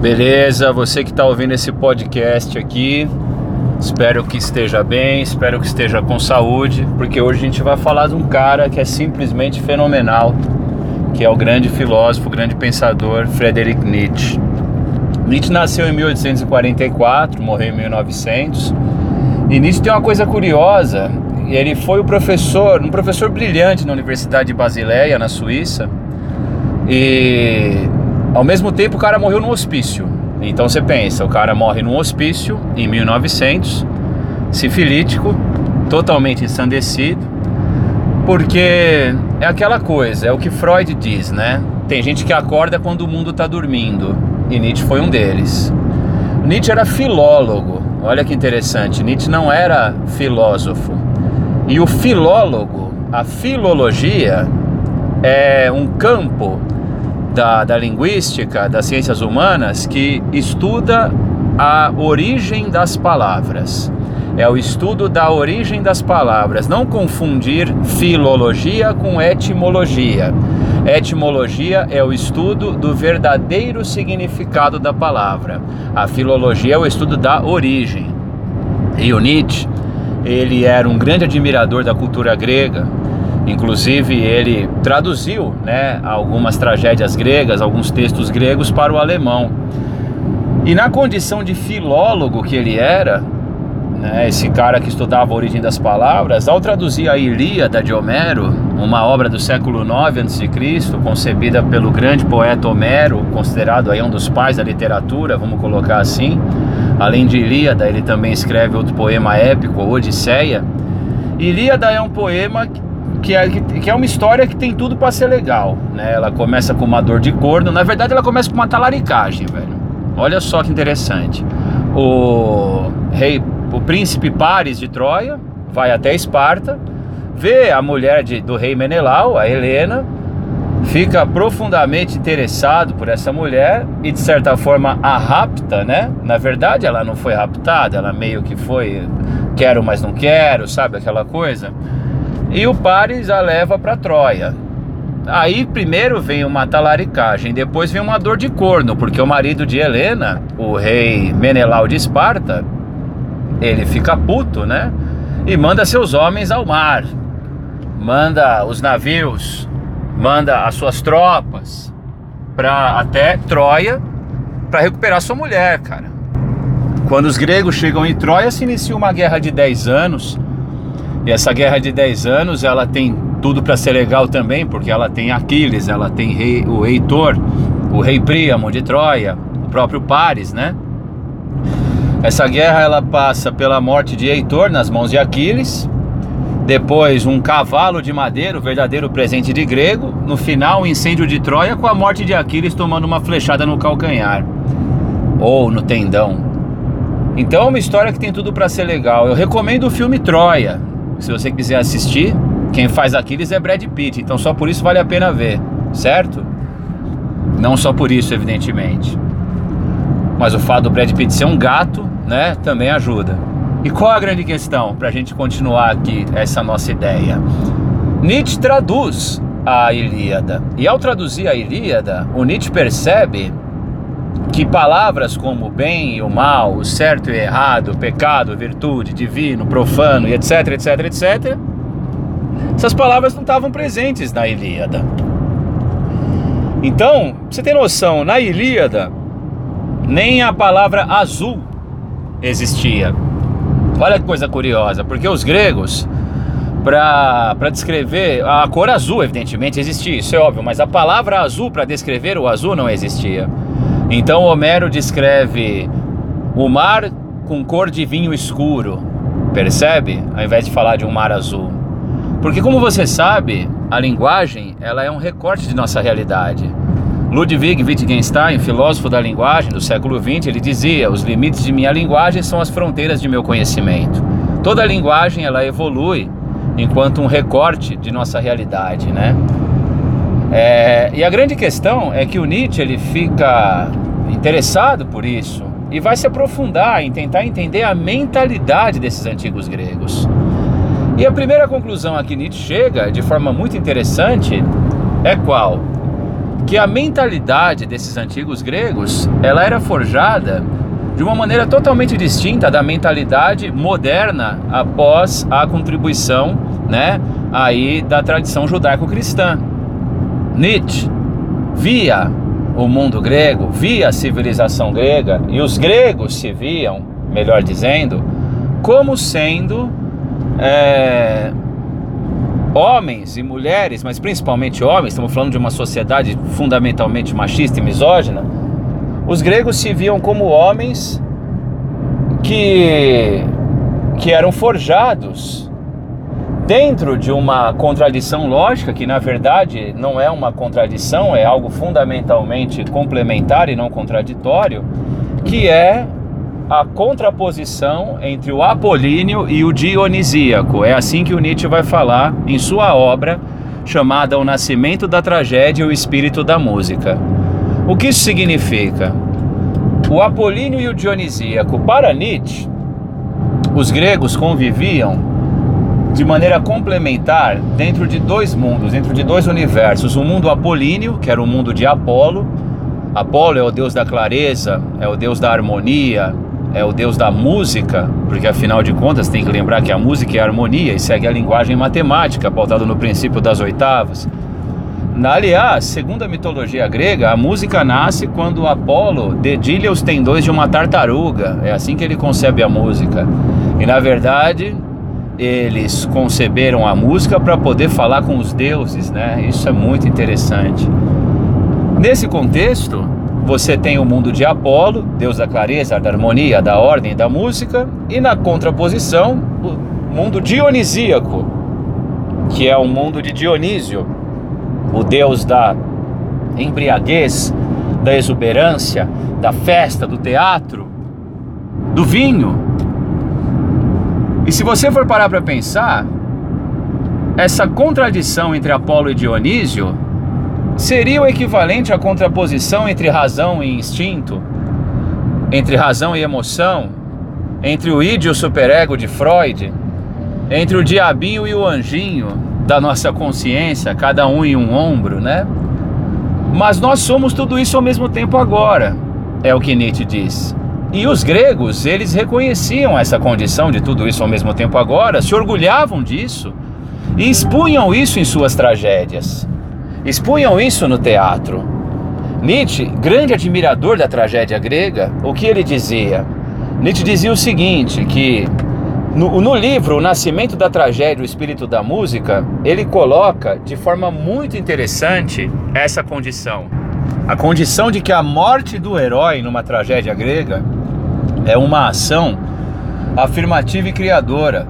Beleza, você que está ouvindo esse podcast aqui, espero que esteja bem, espero que esteja com saúde, porque hoje a gente vai falar de um cara que é simplesmente fenomenal, que é o grande filósofo, o grande pensador Friedrich Nietzsche. Nietzsche nasceu em 1844, morreu em 1900. E Nietzsche tem uma coisa curiosa, ele foi o professor, um professor brilhante na Universidade de Basileia, na Suíça. E ao mesmo tempo, o cara morreu no hospício. Então você pensa, o cara morre num hospício em 1900, sifilítico, totalmente ensandecido, porque é aquela coisa, é o que Freud diz, né? Tem gente que acorda quando o mundo está dormindo, e Nietzsche foi um deles. Nietzsche era filólogo, olha que interessante, Nietzsche não era filósofo. E o filólogo, a filologia, é um campo da, da linguística, das ciências humanas, que estuda a origem das palavras. É o estudo da origem das palavras. Não confundir filologia com etimologia. Etimologia é o estudo do verdadeiro significado da palavra. A filologia é o estudo da origem. E o Nietzsche, ele era um grande admirador da cultura grega, Inclusive, ele traduziu né, algumas tragédias gregas, alguns textos gregos para o alemão. E na condição de filólogo que ele era, né, esse cara que estudava a origem das palavras, ao traduzir a Ilíada de Homero, uma obra do século IX a.C., concebida pelo grande poeta Homero, considerado aí um dos pais da literatura, vamos colocar assim. Além de Ilíada, ele também escreve outro poema épico, Odisseia. Ilíada é um poema que é, que é uma história que tem tudo para ser legal, né? Ela começa com uma dor de corno, na verdade ela começa com uma talaricagem, velho. Olha só que interessante. O rei, o príncipe Paris de Troia vai até Esparta, vê a mulher de, do rei Menelau, a Helena, fica profundamente interessado por essa mulher e de certa forma a rapta, né? Na verdade, ela não foi raptada, ela meio que foi quero, mas não quero, sabe aquela coisa? E o Paris a leva para Troia. Aí primeiro vem uma talaricagem, depois vem uma dor de corno, porque o marido de Helena, o rei Menelau de Esparta, ele fica puto, né? E manda seus homens ao mar, manda os navios, manda as suas tropas para até Troia para recuperar sua mulher, cara. Quando os gregos chegam em Troia, se inicia uma guerra de 10 anos e essa guerra de 10 anos, ela tem tudo para ser legal também, porque ela tem Aquiles, ela tem rei, o Heitor, o rei Príamo de Troia, o próprio Paris, né? Essa guerra ela passa pela morte de Heitor nas mãos de Aquiles, depois um cavalo de madeira, o verdadeiro presente de grego, no final o incêndio de Troia com a morte de Aquiles tomando uma flechada no calcanhar ou no tendão. Então é uma história que tem tudo para ser legal. Eu recomendo o filme Troia, se você quiser assistir, quem faz Aquiles é Brad Pitt, então só por isso vale a pena ver, certo? Não só por isso, evidentemente. Mas o fato do Brad Pitt ser um gato, né, também ajuda. E qual a grande questão para a gente continuar aqui essa nossa ideia? Nietzsche traduz a Ilíada. E ao traduzir a Ilíada, o Nietzsche percebe que palavras como bem e o mal, o certo e errado, o pecado, virtude, divino, profano etc, etc, etc, essas palavras não estavam presentes na Ilíada. Então, você tem noção, na Ilíada, nem a palavra azul existia. Olha que coisa curiosa, porque os gregos, para descrever a cor azul, evidentemente existia, isso é óbvio, mas a palavra azul para descrever o azul não existia. Então Homero descreve o mar com cor de vinho escuro, percebe? Ao invés de falar de um mar azul. Porque como você sabe, a linguagem ela é um recorte de nossa realidade. Ludwig Wittgenstein, filósofo da linguagem do século XX, ele dizia: os limites de minha linguagem são as fronteiras de meu conhecimento. Toda linguagem ela evolui enquanto um recorte de nossa realidade, né? É, e a grande questão é que o Nietzsche ele fica interessado por isso e vai se aprofundar em tentar entender a mentalidade desses antigos gregos. E a primeira conclusão a que Nietzsche chega, de forma muito interessante, é qual? que a mentalidade desses antigos gregos, ela era forjada de uma maneira totalmente distinta da mentalidade moderna após a contribuição, né, aí da tradição judaico-cristã. Nietzsche via o mundo grego, via a civilização grega e os gregos se viam, melhor dizendo, como sendo é, homens e mulheres, mas principalmente homens, estamos falando de uma sociedade fundamentalmente machista e misógina, os gregos se viam como homens que, que eram forjados dentro de uma contradição lógica, que na verdade não é uma contradição, é algo fundamentalmente complementar e não contraditório, que é a contraposição entre o apolíneo e o dionisíaco. É assim que o Nietzsche vai falar em sua obra chamada O Nascimento da Tragédia e o Espírito da Música. O que isso significa? O apolíneo e o dionisíaco, para Nietzsche, os gregos conviviam de maneira complementar dentro de dois mundos, dentro de dois universos. O mundo apolíneo, que era o mundo de Apolo. Apolo é o deus da clareza, é o deus da harmonia, é o deus da música, porque afinal de contas tem que lembrar que a música é a harmonia e segue a linguagem matemática, pautada no princípio das oitavas. Aliás, segundo a mitologia grega, a música nasce quando Apolo dedilha os tendões de uma tartaruga. É assim que ele concebe a música. E na verdade, eles conceberam a música para poder falar com os deuses, né? Isso é muito interessante. Nesse contexto, você tem o mundo de Apolo, deus da clareza, da harmonia, da ordem da música, e na contraposição, o mundo dionisíaco, que é o mundo de Dionísio, o deus da embriaguez, da exuberância, da festa, do teatro, do vinho. E se você for parar para pensar, essa contradição entre Apolo e Dionísio seria o equivalente à contraposição entre razão e instinto, entre razão e emoção, entre o id e o superego de Freud, entre o diabinho e o anjinho da nossa consciência, cada um em um ombro, né? Mas nós somos tudo isso ao mesmo tempo agora, é o que Nietzsche diz. E os gregos, eles reconheciam essa condição de tudo isso ao mesmo tempo agora, se orgulhavam disso e expunham isso em suas tragédias expunham isso no teatro. Nietzsche, grande admirador da tragédia grega, o que ele dizia? Nietzsche dizia o seguinte, que no, no, livro O Nascimento da Tragédia, o Espírito da Música, ele coloca de forma muito interessante essa condição. A condição de que a morte do herói numa tragédia grega é uma ação afirmativa e criadora,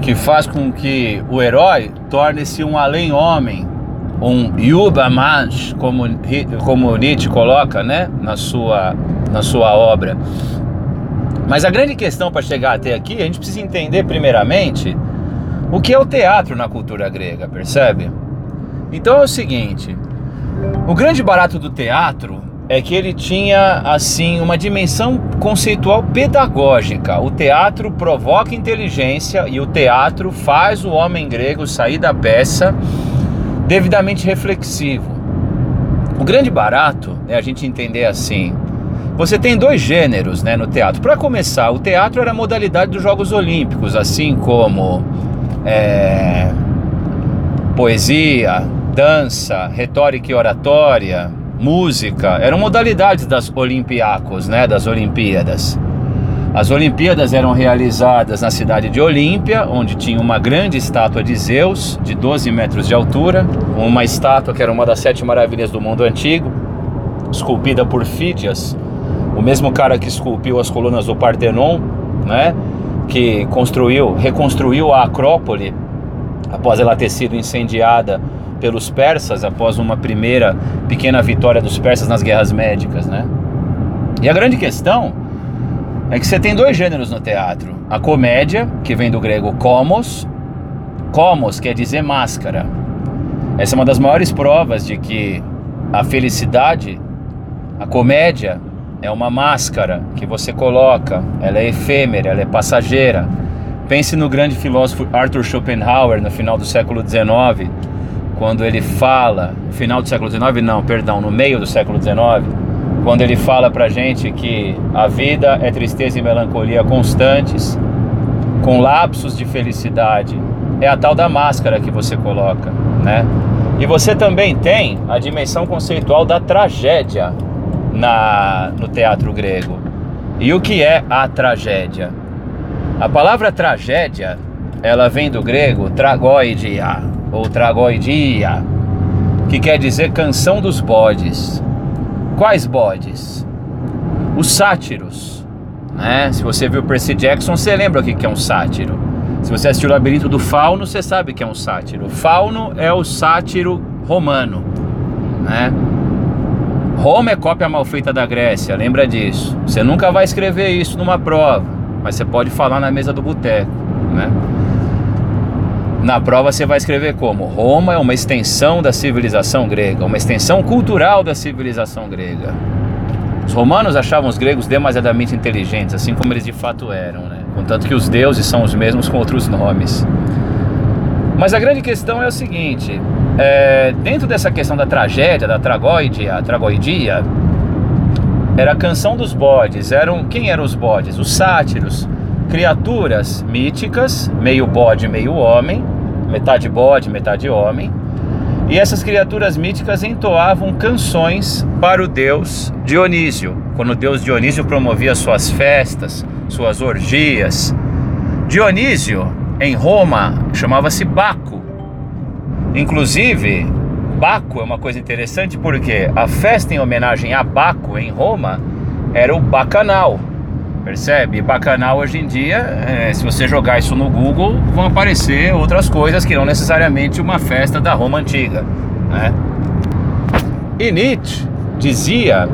que faz com que o herói torne-se um além-homem, um Yubamansh, como, como Nietzsche coloca né, na, sua, na sua obra. Mas a grande questão para chegar até aqui, a gente precisa entender primeiramente o que é o teatro na cultura grega, percebe? Então é o seguinte, o grande barato do teatro é que ele tinha assim uma dimensão conceitual pedagógica. O teatro provoca inteligência e o teatro faz o homem grego sair da peça devidamente reflexivo. O grande barato é a gente entender assim. Você tem dois gêneros né, no teatro. Para começar, o teatro era a modalidade dos Jogos Olímpicos, assim como é, poesia, dança, retórica e oratória, música, eram modalidades das Olimpiacos, né, das Olimpíadas. As Olimpíadas eram realizadas na cidade de Olímpia, onde tinha uma grande estátua de Zeus, de 12 metros de altura, uma estátua que era uma das sete maravilhas do mundo antigo, esculpida por Fídias, o mesmo cara que esculpiu as colunas do Partenon, né? que construiu, reconstruiu a Acrópole após ela ter sido incendiada pelos persas após uma primeira pequena vitória dos persas nas guerras médicas, né? E a grande questão é que você tem dois gêneros no teatro: a comédia, que vem do grego komos, komos quer dizer máscara. Essa é uma das maiores provas de que a felicidade, a comédia, é uma máscara que você coloca, ela é efêmera, ela é passageira. Pense no grande filósofo Arthur Schopenhauer no final do século XIX, quando ele fala, final do século XIX, não, perdão, no meio do século XIX, quando ele fala pra gente que a vida é tristeza e melancolia constantes, com lapsos de felicidade, é a tal da máscara que você coloca, né? E você também tem a dimensão conceitual da tragédia na, no teatro grego. E o que é a tragédia? A palavra tragédia, ela vem do grego tragoidia ou tragoidia, que quer dizer canção dos bodes. Quais bodes? Os sátiros, né? Se você viu Percy Jackson, você lembra o que é um sátiro. Se você assistiu o Labirinto do Fauno, você sabe que é um sátiro. Fauno é o sátiro romano, né? Roma é cópia mal feita da Grécia, lembra disso. Você nunca vai escrever isso numa prova, mas você pode falar na mesa do boteco, né? Na prova você vai escrever como Roma é uma extensão da civilização grega, uma extensão cultural da civilização grega. Os romanos achavam os gregos demasiadamente inteligentes, assim como eles de fato eram, né? Contanto que os deuses são os mesmos com outros nomes. Mas a grande questão é o seguinte: é, dentro dessa questão da tragédia, da tragóidia, tragoidia, era a canção dos bodes. Eram quem eram os bodes? Os sátiros, criaturas míticas, meio bode, meio homem, metade bode, metade homem. E essas criaturas míticas entoavam canções para o deus Dionísio, quando o deus Dionísio promovia suas festas, suas orgias. Dionísio, em Roma, chamava-se Baco. Inclusive, Baco é uma coisa interessante porque a festa em homenagem a Baco em Roma era o Bacanal. Percebe? Bacanal hoje em dia, é, se você jogar isso no Google, vão aparecer outras coisas que não necessariamente uma festa da Roma antiga. Né? E Nietzsche dizia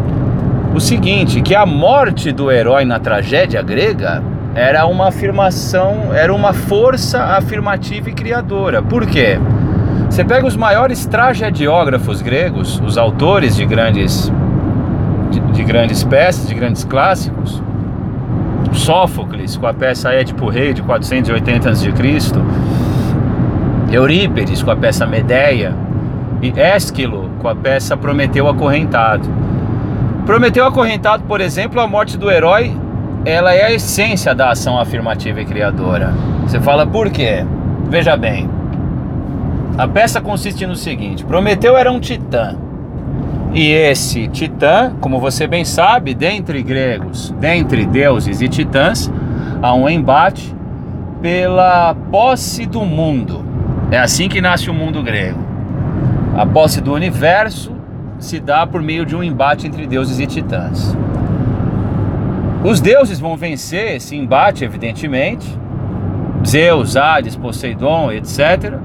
o seguinte: que a morte do herói na tragédia grega era uma afirmação, era uma força afirmativa e criadora. Por quê? Você pega os maiores tragediógrafos gregos, os autores de grandes, de, de grandes peças, de grandes clássicos, Sófocles com a peça Édipo Rei de 480 a.C., Eurípides com a peça Medeia e Ésquilo com a peça Prometeu Acorrentado. Prometeu Acorrentado, por exemplo, a morte do herói ela é a essência da ação afirmativa e criadora. Você fala por quê? Veja bem. A peça consiste no seguinte: Prometeu era um titã. E esse titã, como você bem sabe, dentre gregos, dentre deuses e titãs, há um embate pela posse do mundo. É assim que nasce o mundo grego. A posse do universo se dá por meio de um embate entre deuses e titãs. Os deuses vão vencer esse embate, evidentemente. Zeus, Hades, Poseidon, etc.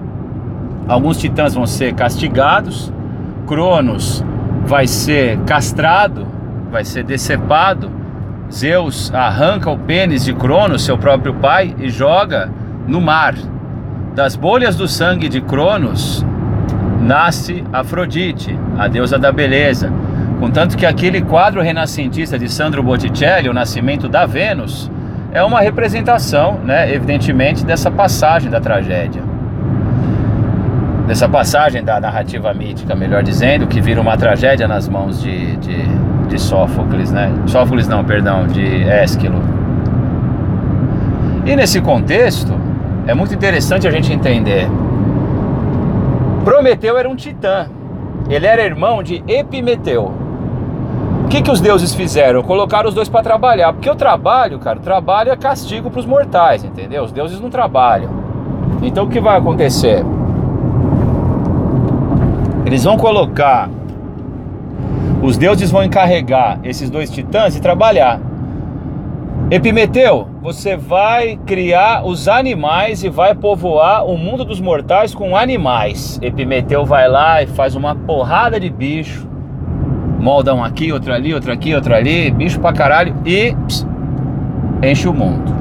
Alguns titãs vão ser castigados. Cronos vai ser castrado, vai ser decepado. Zeus arranca o pênis de Cronos, seu próprio pai, e joga no mar. Das bolhas do sangue de Cronos nasce Afrodite, a deusa da beleza. Contanto que aquele quadro renascentista de Sandro Botticelli, O Nascimento da Vênus, é uma representação, né, evidentemente, dessa passagem da tragédia. Dessa passagem da narrativa mítica, melhor dizendo, que vira uma tragédia nas mãos de, de, de Sófocles, né? Sófocles não, perdão, de Ésquilo. E nesse contexto, é muito interessante a gente entender. Prometeu era um titã. Ele era irmão de Epimeteu. O que, que os deuses fizeram? Colocaram os dois para trabalhar. Porque o trabalho, cara, o trabalho é castigo para os mortais, entendeu? Os deuses não trabalham. Então o que vai acontecer? Eles vão colocar. Os deuses vão encarregar esses dois titãs e trabalhar. Epimeteu, você vai criar os animais e vai povoar o mundo dos mortais com animais. Epimeteu vai lá e faz uma porrada de bicho molda um aqui, outro ali, outro aqui, outro ali, bicho pra caralho e pss, enche o mundo.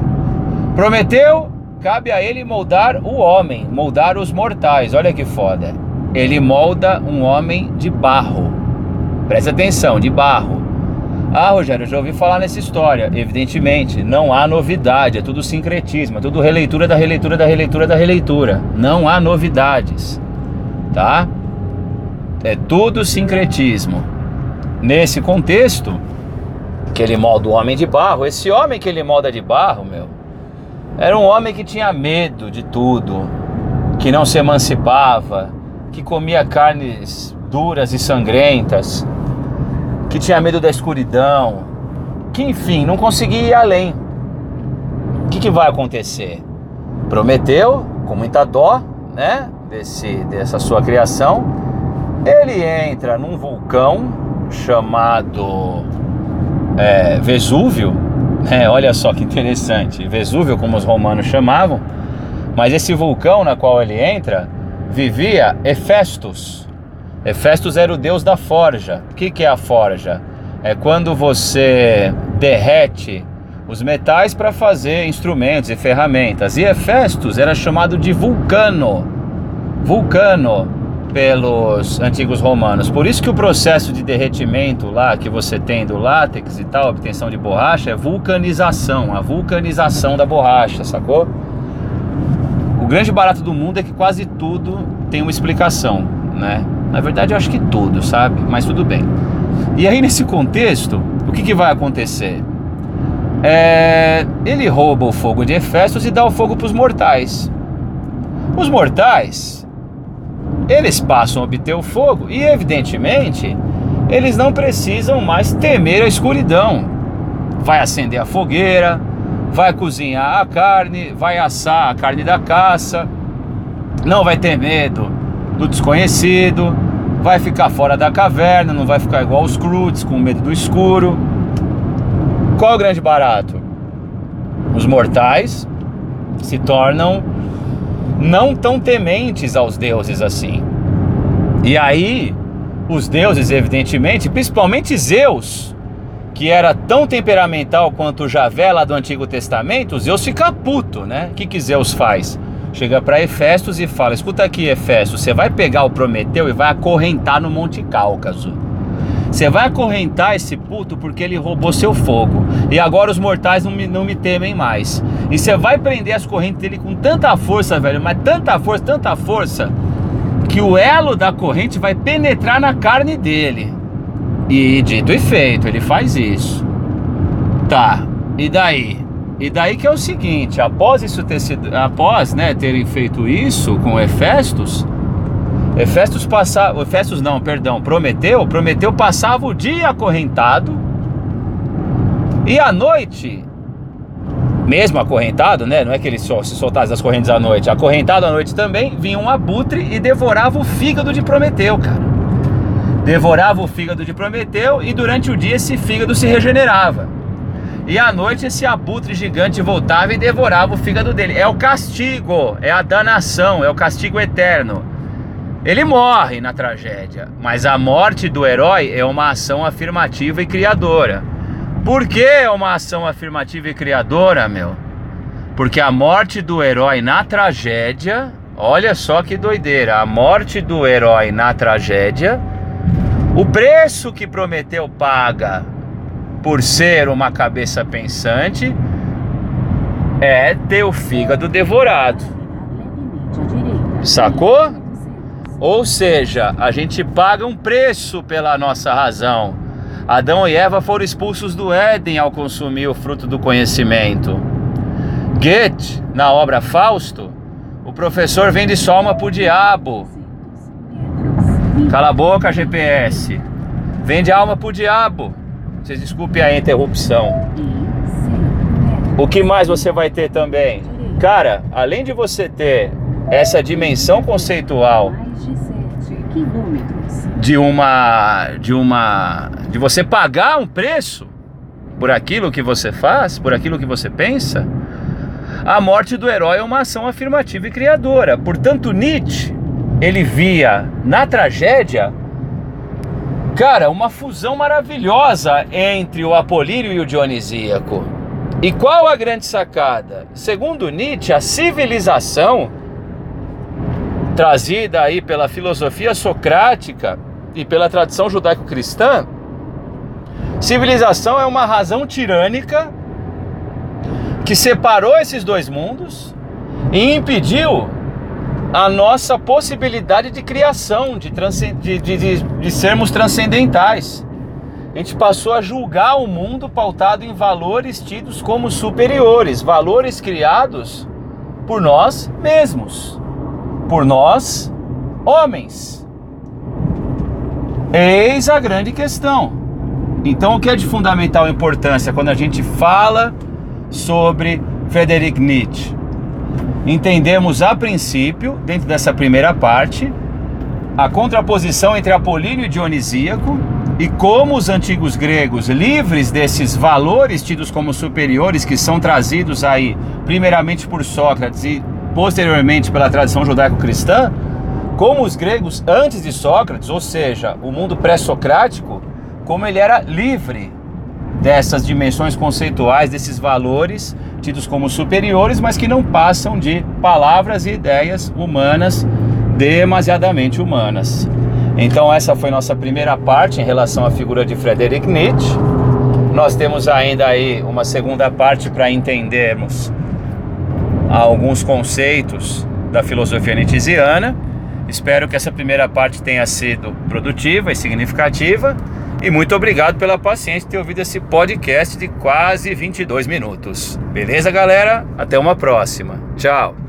Prometeu, cabe a ele moldar o homem, moldar os mortais. Olha que foda. Ele molda um homem de barro. Presta atenção, de barro. Ah, Rogério, já ouvi falar nessa história. Evidentemente, não há novidade, é tudo sincretismo, é tudo releitura da releitura da releitura da releitura. Não há novidades. tá? É tudo sincretismo. Nesse contexto, que ele molda o homem de barro, esse homem que ele molda de barro, meu, era um homem que tinha medo de tudo, que não se emancipava, que comia carnes duras e sangrentas, que tinha medo da escuridão, que enfim, não conseguia ir além. O que, que vai acontecer? Prometeu, com muita dó, né, desse, dessa sua criação, ele entra num vulcão chamado é, Vesúvio, né, olha só que interessante, Vesúvio como os romanos chamavam, mas esse vulcão na qual ele entra vivia Hefestos. Hefestos era o deus da forja. O que, que é a forja? É quando você derrete os metais para fazer instrumentos e ferramentas. E Hefestos era chamado de Vulcano. Vulcano pelos antigos romanos. Por isso que o processo de derretimento lá que você tem do látex e tal, obtenção de borracha, é vulcanização, a vulcanização da borracha, sacou? O grande barato do mundo é que quase tudo tem uma explicação, né? Na verdade, eu acho que tudo, sabe? Mas tudo bem. E aí, nesse contexto, o que, que vai acontecer? É, ele rouba o fogo de Hefestos e dá o fogo para os mortais. Os mortais, eles passam a obter o fogo e, evidentemente, eles não precisam mais temer a escuridão. Vai acender a fogueira, vai cozinhar a carne, vai assar a carne da caça, não vai ter medo do desconhecido, vai ficar fora da caverna, não vai ficar igual os Croods com medo do escuro. Qual é o grande barato? Os mortais se tornam não tão tementes aos deuses assim. E aí, os deuses, evidentemente, principalmente Zeus, que era tão temperamental quanto o Javé lá do Antigo Testamento, Zeus fica puto, né? O que, que Zeus faz? Chega para Hefestos e fala: Escuta aqui, Hefestos, você vai pegar o Prometeu e vai acorrentar no Monte Cáucaso. Você vai acorrentar esse puto porque ele roubou seu fogo. E agora os mortais não me, não me temem mais. E você vai prender as correntes dele com tanta força, velho, mas tanta força, tanta força, que o elo da corrente vai penetrar na carne dele. E dito e feito, ele faz isso. Tá, e daí? E daí que é o seguinte, após isso ter sido, após, né, terem feito isso com Hefestos, Hefestos passava, Hefestos não, perdão, Prometeu, Prometeu passava o dia acorrentado e à noite, mesmo acorrentado, né, não é que ele só se soltasse das correntes à noite, acorrentado à noite também, vinha um abutre e devorava o fígado de Prometeu, cara devorava o fígado de Prometeu e durante o dia esse fígado se regenerava. E à noite esse abutre gigante voltava e devorava o fígado dele. É o castigo, é a danação, é o castigo eterno. Ele morre na tragédia, mas a morte do herói é uma ação afirmativa e criadora. Por que é uma ação afirmativa e criadora, meu? Porque a morte do herói na tragédia, olha só que doideira, a morte do herói na tragédia o preço que Prometeu paga por ser uma cabeça pensante é ter o fígado devorado. Sacou? Ou seja, a gente paga um preço pela nossa razão. Adão e Eva foram expulsos do Éden ao consumir o fruto do conhecimento. Goethe, na obra Fausto, o professor vende só alma pro diabo Cala a boca, GPS. Vende alma pro diabo. Vocês desculpem a interrupção. O que mais você vai ter também? Cara, além de você ter essa dimensão conceitual de uma de uma de você pagar um preço por aquilo que você faz, por aquilo que você pensa, a morte do herói é uma ação afirmativa e criadora. Portanto, Nietzsche ele via na tragédia, cara, uma fusão maravilhosa entre o apolíneo e o dionisíaco. E qual a grande sacada? Segundo Nietzsche, a civilização trazida aí pela filosofia socrática e pela tradição judaico-cristã, civilização é uma razão tirânica que separou esses dois mundos e impediu a nossa possibilidade de criação, de, de, de, de, sermos transcendentais. A gente passou a julgar o mundo pautado em valores tidos como superiores, valores criados por nós mesmos, por nós, homens. Eis a grande questão. Então, o que é de fundamental importância quando a gente fala sobre Friedrich Nietzsche? Entendemos a princípio, dentro dessa primeira parte, a contraposição entre Apolíneo e Dionisíaco e como os antigos gregos, livres desses valores tidos como superiores que são trazidos aí, primeiramente por Sócrates e posteriormente pela tradição judaico-cristã, como os gregos antes de Sócrates, ou seja, o mundo pré-socrático, como ele era livre dessas dimensões conceituais, desses valores tidos como superiores, mas que não passam de palavras e ideias humanas demasiadamente humanas. Então essa foi nossa primeira parte em relação à figura de Friedrich Nietzsche. Nós temos ainda aí uma segunda parte para entendermos alguns conceitos da filosofia nietzschiana. Espero que essa primeira parte tenha sido produtiva e significativa. E muito obrigado pela paciência de ter ouvido esse podcast de quase 22 minutos. Beleza, galera? Até uma próxima. Tchau.